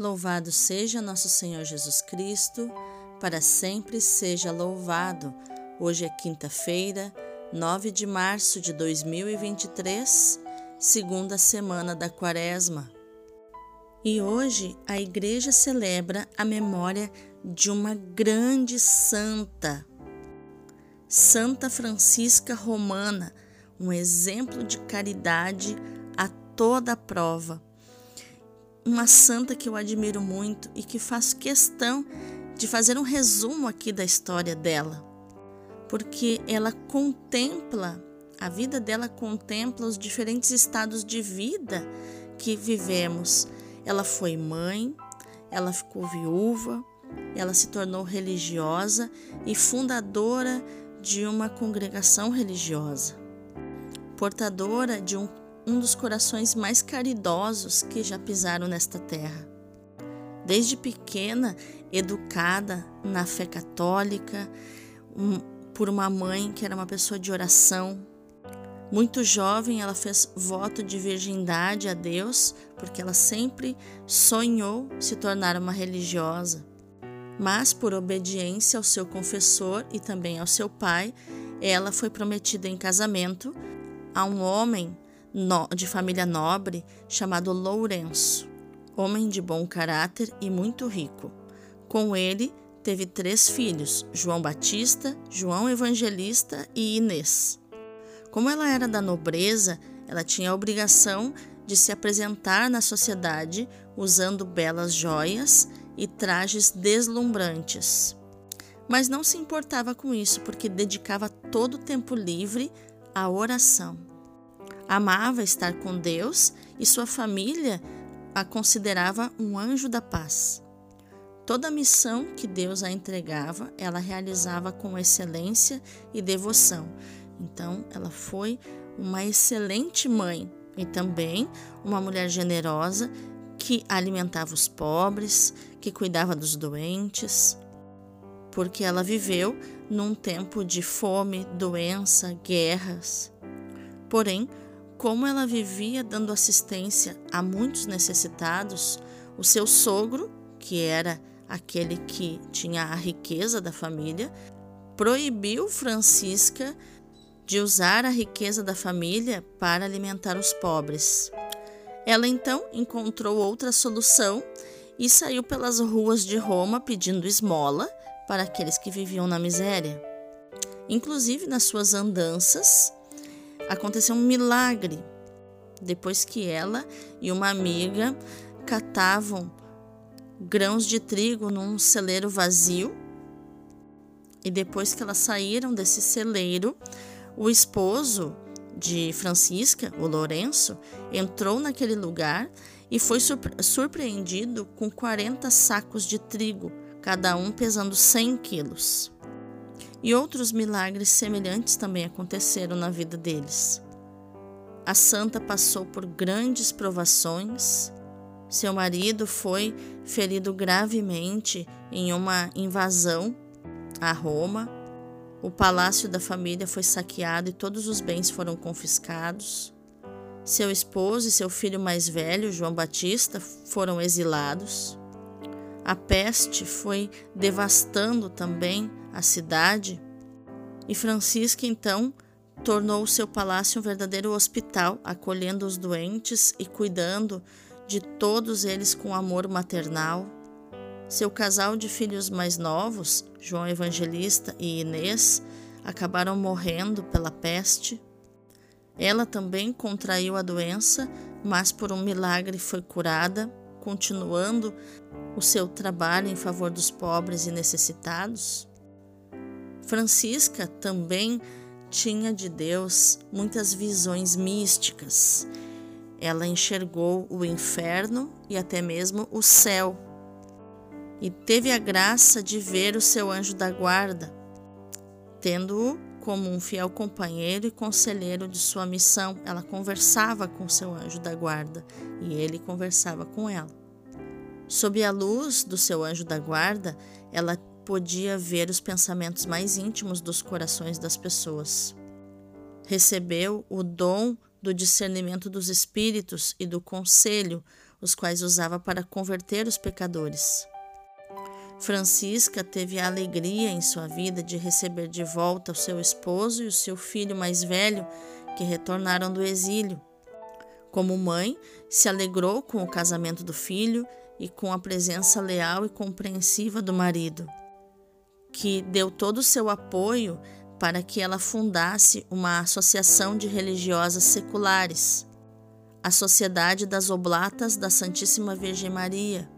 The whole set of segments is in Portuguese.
Louvado seja nosso Senhor Jesus Cristo, para sempre seja louvado. Hoje é quinta-feira, 9 de março de 2023, segunda semana da Quaresma. E hoje a igreja celebra a memória de uma grande santa, Santa Francisca Romana, um exemplo de caridade a toda prova uma santa que eu admiro muito e que faço questão de fazer um resumo aqui da história dela, porque ela contempla, a vida dela contempla os diferentes estados de vida que vivemos. Ela foi mãe, ela ficou viúva, ela se tornou religiosa e fundadora de uma congregação religiosa, portadora de um um dos corações mais caridosos que já pisaram nesta terra. Desde pequena, educada na fé católica, um, por uma mãe que era uma pessoa de oração. Muito jovem, ela fez voto de virgindade a Deus, porque ela sempre sonhou se tornar uma religiosa. Mas, por obediência ao seu confessor e também ao seu pai, ela foi prometida em casamento a um homem de família nobre chamado Lourenço, homem de bom caráter e muito rico. Com ele, teve três filhos: João Batista, João Evangelista e Inês. Como ela era da nobreza, ela tinha a obrigação de se apresentar na sociedade usando belas joias e trajes deslumbrantes. Mas não se importava com isso, porque dedicava todo o tempo livre à oração. Amava estar com Deus e sua família a considerava um anjo da paz. Toda a missão que Deus a entregava, ela realizava com excelência e devoção. Então, ela foi uma excelente mãe e também uma mulher generosa que alimentava os pobres, que cuidava dos doentes, porque ela viveu num tempo de fome, doença, guerras. Porém, como ela vivia dando assistência a muitos necessitados, o seu sogro, que era aquele que tinha a riqueza da família, proibiu Francisca de usar a riqueza da família para alimentar os pobres. Ela então encontrou outra solução e saiu pelas ruas de Roma pedindo esmola para aqueles que viviam na miséria. Inclusive nas suas andanças, aconteceu um milagre depois que ela e uma amiga catavam grãos de trigo num celeiro vazio. E depois que elas saíram desse celeiro, o esposo de Francisca, o Lourenço, entrou naquele lugar e foi surpreendido com 40 sacos de trigo, cada um pesando 100 quilos. E outros milagres semelhantes também aconteceram na vida deles. A santa passou por grandes provações. Seu marido foi ferido gravemente em uma invasão a Roma. O palácio da família foi saqueado e todos os bens foram confiscados. Seu esposo e seu filho mais velho, João Batista, foram exilados. A peste foi devastando também a cidade, e Francisca então tornou o seu palácio um verdadeiro hospital, acolhendo os doentes e cuidando de todos eles com amor maternal. Seu casal de filhos mais novos, João Evangelista e Inês, acabaram morrendo pela peste. Ela também contraiu a doença, mas por um milagre foi curada, continuando o seu trabalho em favor dos pobres e necessitados. Francisca também tinha de Deus muitas visões místicas. Ela enxergou o inferno e até mesmo o céu. E teve a graça de ver o seu anjo da guarda, tendo-o como um fiel companheiro e conselheiro de sua missão. Ela conversava com seu anjo da guarda e ele conversava com ela. Sob a luz do seu anjo da guarda, ela podia ver os pensamentos mais íntimos dos corações das pessoas. Recebeu o dom do discernimento dos espíritos e do conselho, os quais usava para converter os pecadores. Francisca teve a alegria em sua vida de receber de volta o seu esposo e o seu filho mais velho, que retornaram do exílio. Como mãe, se alegrou com o casamento do filho e com a presença leal e compreensiva do marido, que deu todo o seu apoio para que ela fundasse uma associação de religiosas seculares, a Sociedade das Oblatas da Santíssima Virgem Maria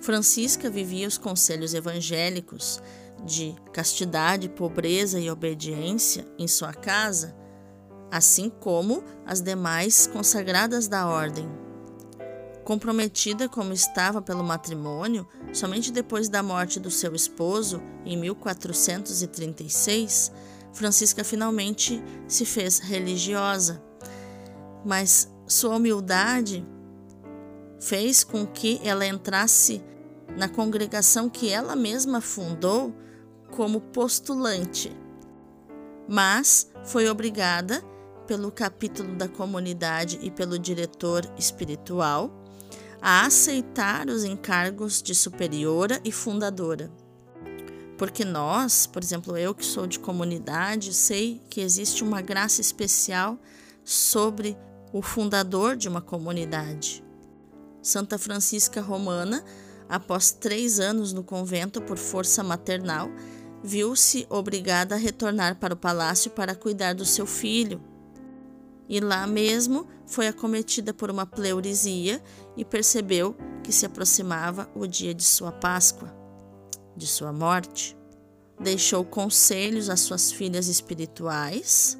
Francisca vivia os conselhos evangélicos de castidade, pobreza e obediência em sua casa, assim como as demais consagradas da ordem. Comprometida como estava pelo matrimônio, somente depois da morte do seu esposo, em 1436, Francisca finalmente se fez religiosa. Mas sua humildade fez com que ela entrasse na congregação que ela mesma fundou como postulante, mas foi obrigada pelo capítulo da comunidade e pelo diretor espiritual a aceitar os encargos de superiora e fundadora. Porque nós, por exemplo, eu que sou de comunidade, sei que existe uma graça especial sobre o fundador de uma comunidade. Santa Francisca Romana, após três anos no convento por força maternal, viu-se obrigada a retornar para o palácio para cuidar do seu filho. E lá mesmo foi acometida por uma pleurisia e percebeu que se aproximava o dia de sua Páscoa, de sua morte. Deixou conselhos às suas filhas espirituais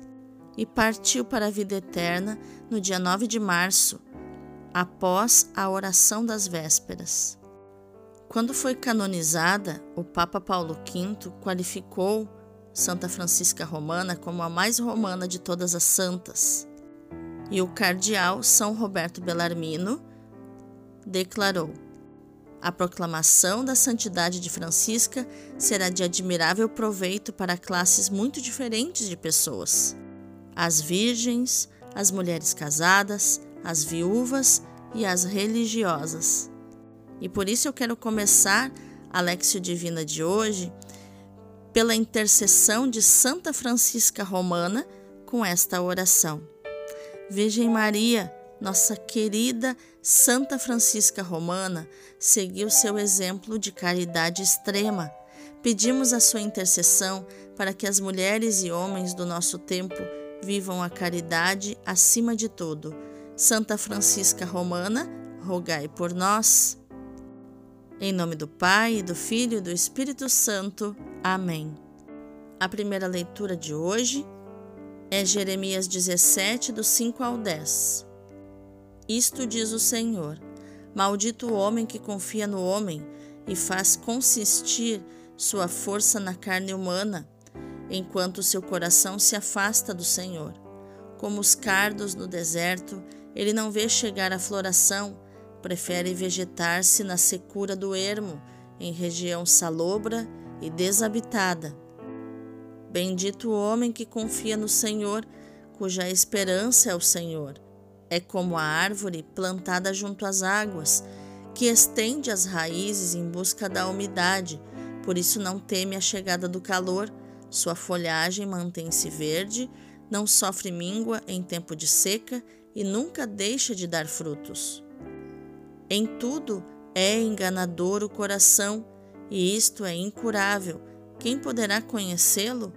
e partiu para a vida eterna no dia 9 de março após a oração das vésperas. Quando foi canonizada, o Papa Paulo V qualificou Santa Francisca Romana como a mais romana de todas as santas. E o cardeal São Roberto Bellarmino declarou: A proclamação da santidade de Francisca será de admirável proveito para classes muito diferentes de pessoas: as virgens, as mulheres casadas, as viúvas e as religiosas. E por isso eu quero começar a Lexio Divina de hoje pela intercessão de Santa Francisca Romana com esta oração. Virgem Maria, nossa querida Santa Francisca Romana, seguiu seu exemplo de caridade extrema. Pedimos a sua intercessão para que as mulheres e homens do nosso tempo vivam a caridade acima de tudo Santa Francisca Romana, rogai por nós. Em nome do Pai, do Filho e do Espírito Santo. Amém. A primeira leitura de hoje é Jeremias 17, do 5 ao 10. Isto diz o Senhor: Maldito o homem que confia no homem e faz consistir sua força na carne humana, enquanto seu coração se afasta do Senhor. Como os cardos no deserto, ele não vê chegar a floração, prefere vegetar-se na secura do ermo, em região salobra e desabitada. Bendito o homem que confia no Senhor, cuja esperança é o Senhor. É como a árvore plantada junto às águas, que estende as raízes em busca da umidade, por isso não teme a chegada do calor, sua folhagem mantém-se verde, não sofre míngua em tempo de seca e nunca deixa de dar frutos. Em tudo é enganador o coração, e isto é incurável. Quem poderá conhecê-lo?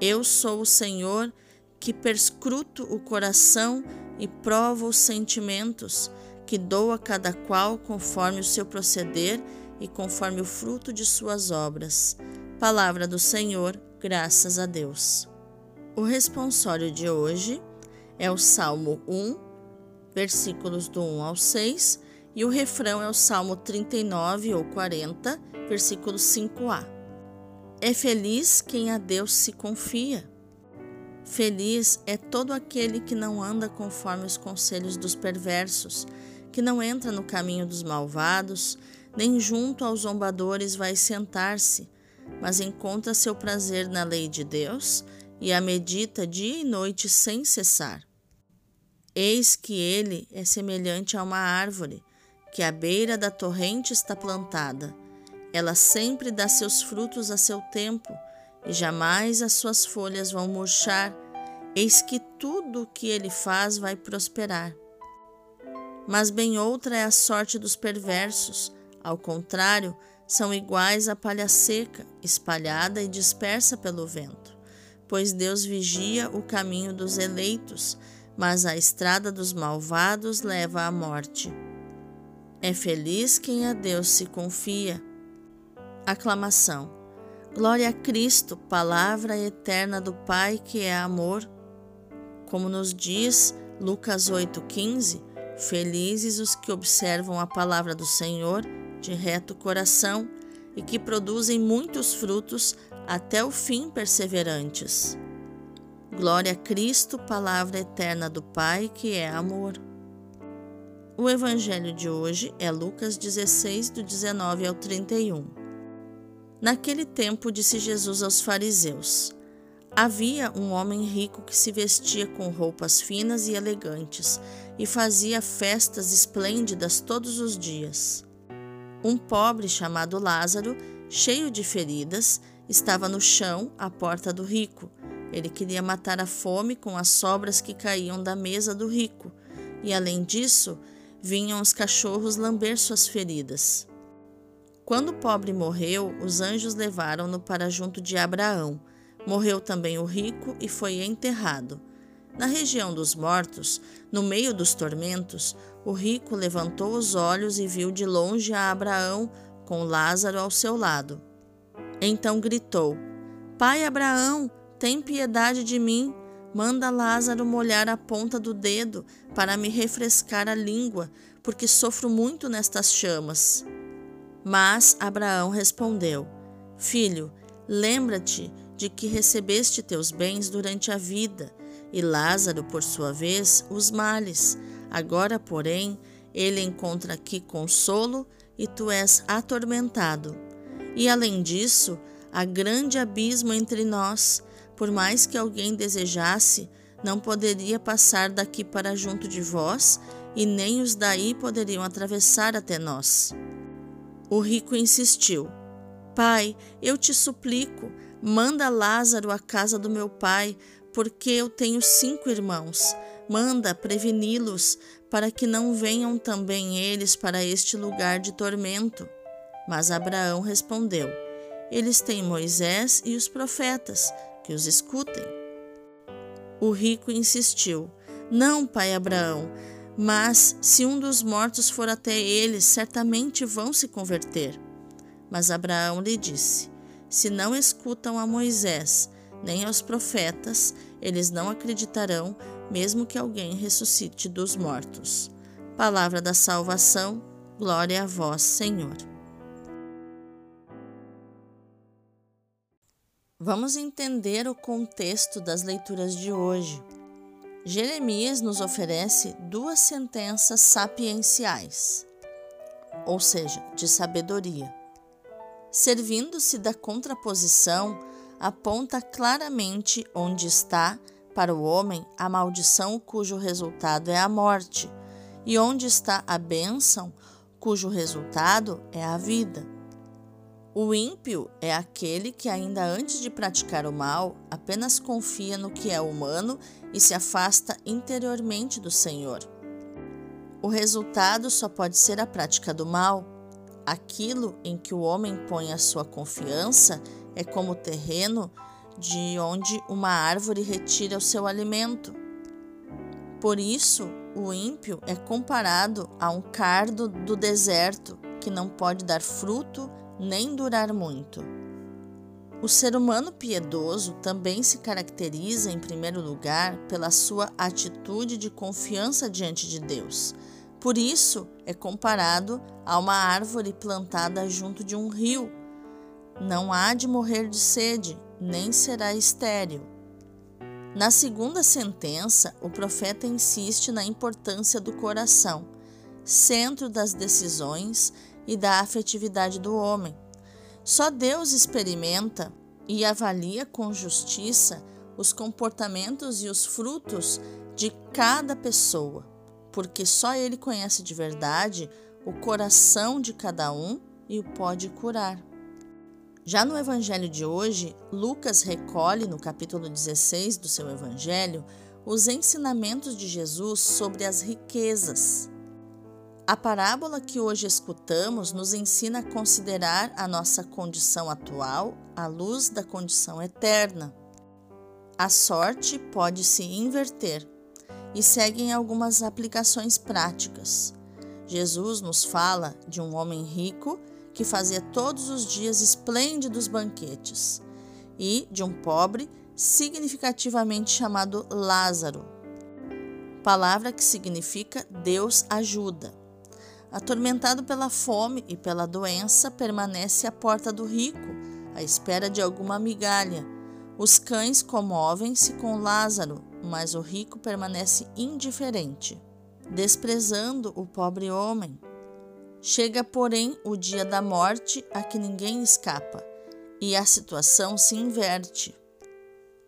Eu sou o Senhor que perscruto o coração e provo os sentimentos, que dou a cada qual conforme o seu proceder e conforme o fruto de suas obras. Palavra do Senhor, graças a Deus. O responsório de hoje é o Salmo 1, versículos do 1 ao 6, e o refrão é o Salmo 39 ou 40, versículo 5a. É feliz quem a Deus se confia. Feliz é todo aquele que não anda conforme os conselhos dos perversos, que não entra no caminho dos malvados, nem junto aos zombadores vai sentar-se, mas encontra seu prazer na lei de Deus e a medita dia e noite sem cessar. Eis que ele é semelhante a uma árvore, que à beira da torrente está plantada. Ela sempre dá seus frutos a seu tempo, e jamais as suas folhas vão murchar. Eis que tudo o que ele faz vai prosperar. Mas bem outra é a sorte dos perversos. Ao contrário, são iguais à palha seca, espalhada e dispersa pelo vento. Pois Deus vigia o caminho dos eleitos, mas a estrada dos malvados leva à morte. É feliz quem a Deus se confia. Aclamação. Glória a Cristo, palavra eterna do Pai que é amor. Como nos diz Lucas 8,15, felizes os que observam a palavra do Senhor de reto coração e que produzem muitos frutos até o fim perseverantes. Glória a Cristo, palavra eterna do Pai, que é amor. O evangelho de hoje é Lucas 16, do 19 ao 31. Naquele tempo disse Jesus aos fariseus: Havia um homem rico que se vestia com roupas finas e elegantes e fazia festas esplêndidas todos os dias. Um pobre chamado Lázaro, cheio de feridas, estava no chão à porta do rico. Ele queria matar a fome com as sobras que caíam da mesa do rico, e além disso, vinham os cachorros lamber suas feridas. Quando o pobre morreu, os anjos levaram-no para junto de Abraão. Morreu também o rico e foi enterrado. Na região dos mortos, no meio dos tormentos, o rico levantou os olhos e viu de longe a Abraão com Lázaro ao seu lado. Então gritou: Pai Abraão, tem piedade de mim. Manda Lázaro molhar a ponta do dedo para me refrescar a língua, porque sofro muito nestas chamas. Mas Abraão respondeu: Filho, lembra-te de que recebeste teus bens durante a vida e Lázaro, por sua vez, os males. Agora, porém, ele encontra aqui consolo e tu és atormentado. E além disso, há grande abismo entre nós. Por mais que alguém desejasse, não poderia passar daqui para junto de vós, e nem os daí poderiam atravessar até nós. O rico insistiu: Pai, eu te suplico, manda Lázaro à casa do meu pai, porque eu tenho cinco irmãos. Manda preveni-los, para que não venham também eles para este lugar de tormento. Mas Abraão respondeu: Eles têm Moisés e os profetas, que os escutem. O rico insistiu: Não, pai Abraão, mas se um dos mortos for até eles, certamente vão se converter. Mas Abraão lhe disse: Se não escutam a Moisés nem aos profetas, eles não acreditarão, mesmo que alguém ressuscite dos mortos. Palavra da salvação, glória a vós, Senhor. Vamos entender o contexto das leituras de hoje. Jeremias nos oferece duas sentenças sapienciais, ou seja, de sabedoria. Servindo-se da contraposição, aponta claramente onde está, para o homem, a maldição cujo resultado é a morte, e onde está a bênção cujo resultado é a vida. O ímpio é aquele que, ainda antes de praticar o mal, apenas confia no que é humano e se afasta interiormente do Senhor. O resultado só pode ser a prática do mal. Aquilo em que o homem põe a sua confiança é como o terreno de onde uma árvore retira o seu alimento. Por isso, o ímpio é comparado a um cardo do deserto que não pode dar fruto nem durar muito. O ser humano piedoso também se caracteriza, em primeiro lugar, pela sua atitude de confiança diante de Deus. Por isso, é comparado a uma árvore plantada junto de um rio não há de morrer de sede, nem será estéril. Na segunda sentença, o profeta insiste na importância do coração, centro das decisões e da afetividade do homem. Só Deus experimenta e avalia com justiça os comportamentos e os frutos de cada pessoa, porque só Ele conhece de verdade o coração de cada um e o pode curar. Já no evangelho de hoje, Lucas recolhe no capítulo 16 do seu evangelho os ensinamentos de Jesus sobre as riquezas. A parábola que hoje escutamos nos ensina a considerar a nossa condição atual à luz da condição eterna. A sorte pode se inverter e seguem algumas aplicações práticas. Jesus nos fala de um homem rico que fazia todos os dias esplêndidos banquetes, e de um pobre significativamente chamado Lázaro, palavra que significa Deus ajuda. Atormentado pela fome e pela doença, permanece à porta do rico, à espera de alguma migalha. Os cães comovem-se com Lázaro, mas o rico permanece indiferente, desprezando o pobre homem. Chega, porém, o dia da morte a que ninguém escapa, e a situação se inverte.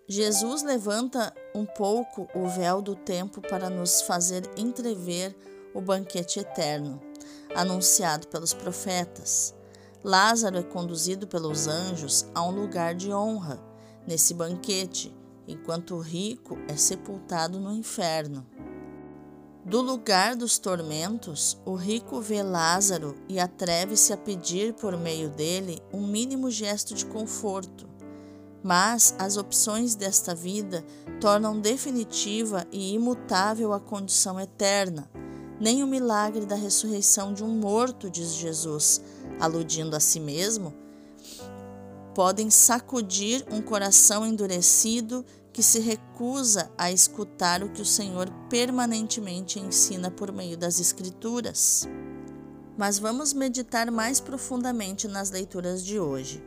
Jesus levanta um pouco o véu do tempo para nos fazer entrever o banquete eterno, anunciado pelos profetas. Lázaro é conduzido pelos anjos a um lugar de honra nesse banquete, enquanto o rico é sepultado no inferno. Do lugar dos tormentos, o rico vê Lázaro e atreve-se a pedir por meio dele um mínimo gesto de conforto. Mas as opções desta vida tornam definitiva e imutável a condição eterna. Nem o milagre da ressurreição de um morto, diz Jesus, aludindo a si mesmo, podem sacudir um coração endurecido que se recusa a escutar o que o Senhor permanentemente ensina por meio das Escrituras. Mas vamos meditar mais profundamente nas leituras de hoje.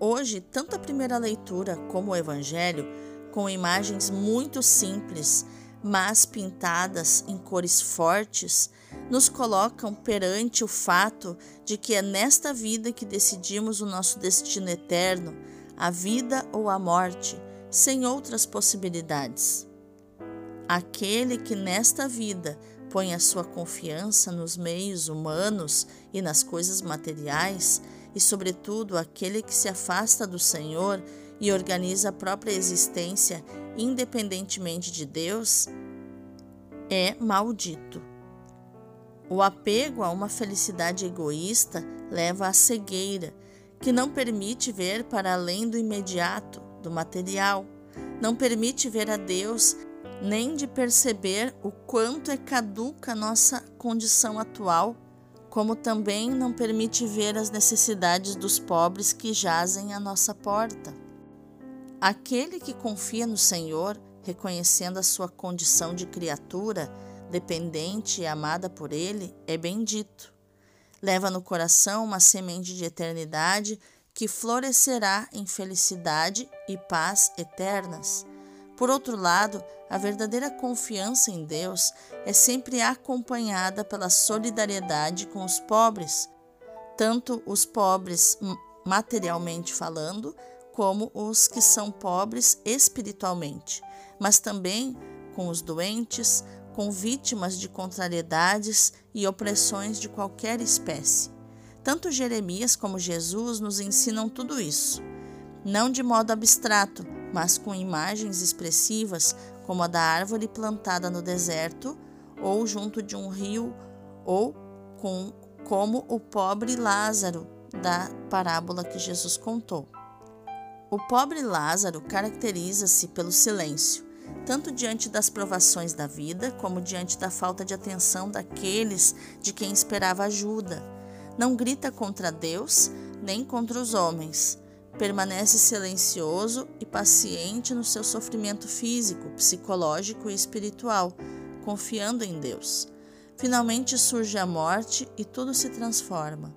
Hoje, tanto a primeira leitura como o Evangelho, com imagens muito simples, mas pintadas em cores fortes, nos colocam perante o fato de que é nesta vida que decidimos o nosso destino eterno, a vida ou a morte sem outras possibilidades. Aquele que nesta vida põe a sua confiança nos meios humanos e nas coisas materiais, e, sobretudo, aquele que se afasta do Senhor e organiza a própria existência independentemente de Deus, é maldito. O apego a uma felicidade egoísta leva à cegueira, que não permite ver para além do imediato do material, não permite ver a Deus nem de perceber o quanto é caduca nossa condição atual, como também não permite ver as necessidades dos pobres que jazem à nossa porta. Aquele que confia no Senhor, reconhecendo a sua condição de criatura, dependente e amada por Ele, é bendito. Leva no coração uma semente de eternidade que florescerá em felicidade e paz eternas. Por outro lado, a verdadeira confiança em Deus é sempre acompanhada pela solidariedade com os pobres, tanto os pobres materialmente falando, como os que são pobres espiritualmente, mas também com os doentes, com vítimas de contrariedades e opressões de qualquer espécie. Tanto Jeremias como Jesus nos ensinam tudo isso, não de modo abstrato, mas com imagens expressivas, como a da árvore plantada no deserto ou junto de um rio, ou com, como o pobre Lázaro da parábola que Jesus contou. O pobre Lázaro caracteriza-se pelo silêncio, tanto diante das provações da vida, como diante da falta de atenção daqueles de quem esperava ajuda não grita contra Deus nem contra os homens. Permanece silencioso e paciente no seu sofrimento físico, psicológico e espiritual, confiando em Deus. Finalmente surge a morte e tudo se transforma.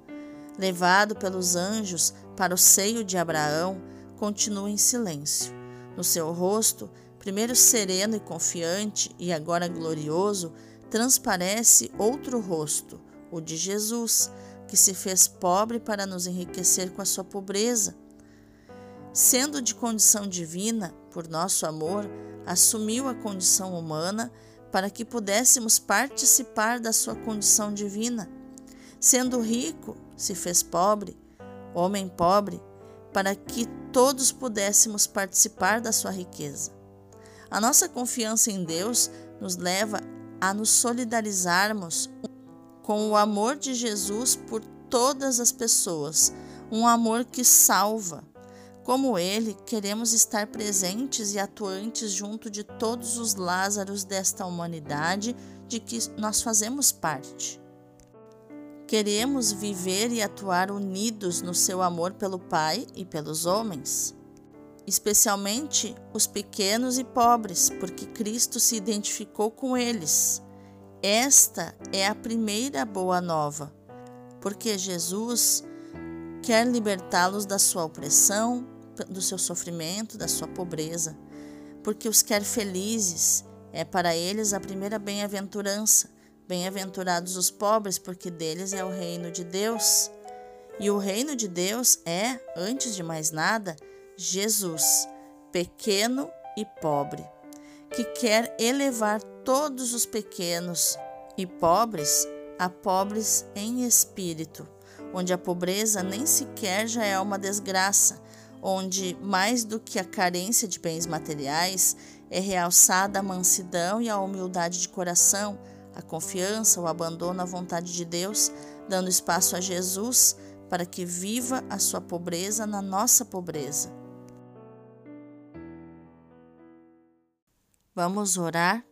Levado pelos anjos para o seio de Abraão, continua em silêncio. No seu rosto, primeiro sereno e confiante e agora glorioso, transparece outro rosto, o de Jesus, que se fez pobre para nos enriquecer com a sua pobreza. Sendo de condição divina, por nosso amor, assumiu a condição humana para que pudéssemos participar da sua condição divina. Sendo rico, se fez pobre, homem pobre, para que todos pudéssemos participar da sua riqueza. A nossa confiança em Deus nos leva a nos solidarizarmos com o amor de Jesus por todas as pessoas, um amor que salva. Como ele, queremos estar presentes e atuantes junto de todos os Lázaros desta humanidade de que nós fazemos parte. Queremos viver e atuar unidos no seu amor pelo Pai e pelos homens, especialmente os pequenos e pobres, porque Cristo se identificou com eles. Esta é a primeira boa nova, porque Jesus quer libertá-los da sua opressão, do seu sofrimento, da sua pobreza, porque os quer felizes. É para eles a primeira bem-aventurança. Bem-aventurados os pobres, porque deles é o reino de Deus. E o reino de Deus é, antes de mais nada, Jesus, pequeno e pobre, que quer elevar todos os pequenos e pobres a pobres em espírito, onde a pobreza nem sequer já é uma desgraça, onde mais do que a carência de bens materiais é realçada a mansidão e a humildade de coração a confiança, o abandono à vontade de Deus, dando espaço a Jesus para que viva a sua pobreza na nossa pobreza. Vamos orar?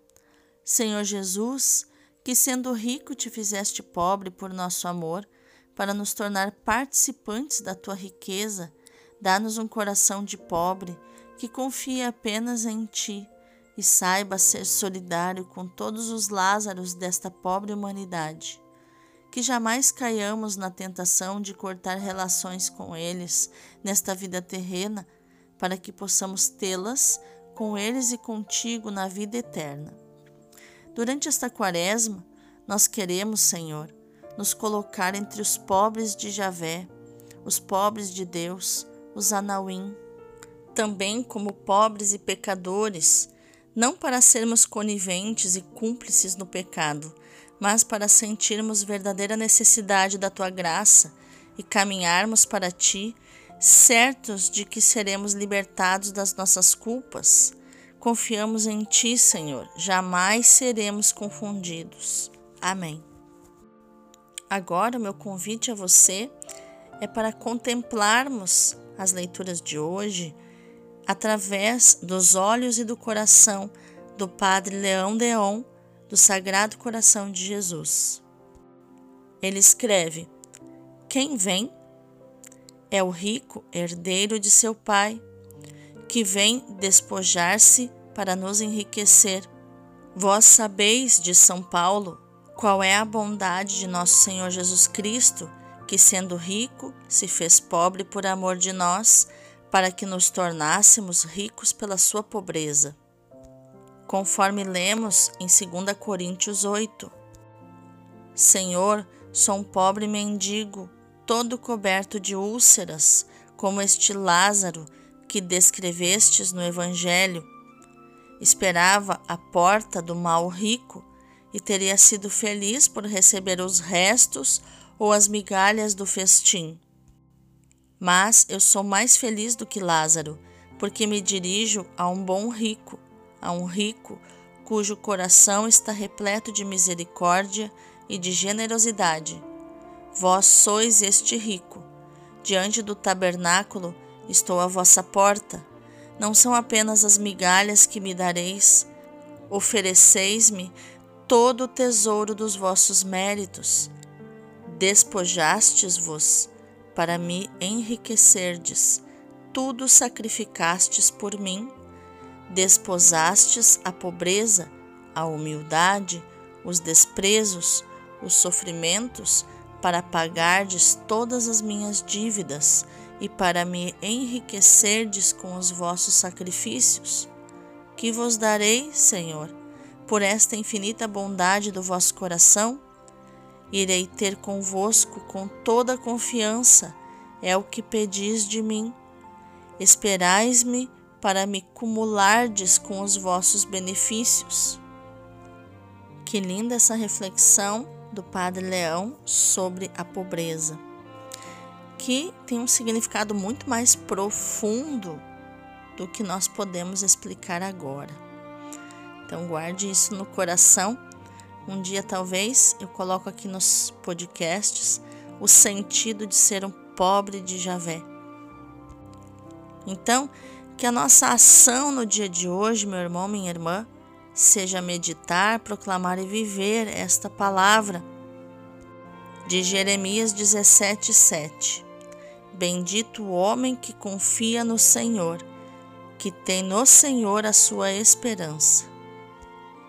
Senhor Jesus, que sendo rico te fizeste pobre por nosso amor, para nos tornar participantes da tua riqueza, dá-nos um coração de pobre que confia apenas em ti e saiba ser solidário com todos os Lázaros desta pobre humanidade. Que jamais caiamos na tentação de cortar relações com eles nesta vida terrena, para que possamos tê-las com eles e contigo na vida eterna. Durante esta quaresma, nós queremos, Senhor, nos colocar entre os pobres de Javé, os pobres de Deus, os Anauim, também como pobres e pecadores não para sermos coniventes e cúmplices no pecado, mas para sentirmos verdadeira necessidade da tua graça e caminharmos para ti, certos de que seremos libertados das nossas culpas. Confiamos em ti, Senhor, jamais seremos confundidos. Amém. Agora, o meu convite a você é para contemplarmos as leituras de hoje através dos olhos e do coração do Padre Leão Deon, do Sagrado Coração de Jesus. Ele escreve: Quem vem é o rico herdeiro de seu pai, que vem despojar-se para nos enriquecer. Vós sabeis, de São Paulo, qual é a bondade de nosso Senhor Jesus Cristo, que, sendo rico, se fez pobre por amor de nós para que nos tornássemos ricos pela sua pobreza. Conforme lemos em 2 Coríntios 8: Senhor, sou um pobre mendigo, todo coberto de úlceras, como este Lázaro que descrevestes no Evangelho. Esperava a porta do mal rico e teria sido feliz por receber os restos ou as migalhas do festim. Mas eu sou mais feliz do que Lázaro, porque me dirijo a um bom rico, a um rico cujo coração está repleto de misericórdia e de generosidade. Vós sois este rico. Diante do tabernáculo estou à vossa porta. Não são apenas as migalhas que me dareis, ofereceis-me todo o tesouro dos vossos méritos. Despojastes-vos para me enriquecerdes, tudo sacrificastes por mim, desposastes a pobreza, a humildade, os desprezos, os sofrimentos, para pagardes todas as minhas dívidas e para me enriquecerdes com os vossos sacrifícios. Que vos darei, Senhor, por esta infinita bondade do vosso coração? Irei ter convosco com toda confiança, é o que pedis de mim. Esperais-me para me cumulardes com os vossos benefícios. Que linda essa reflexão do Padre Leão sobre a pobreza, que tem um significado muito mais profundo do que nós podemos explicar agora. Então guarde isso no coração. Um dia talvez eu coloco aqui nos podcasts o sentido de ser um pobre de Javé. Então, que a nossa ação no dia de hoje, meu irmão, minha irmã, seja meditar, proclamar e viver esta palavra de Jeremias 17:7. Bendito o homem que confia no Senhor, que tem no Senhor a sua esperança.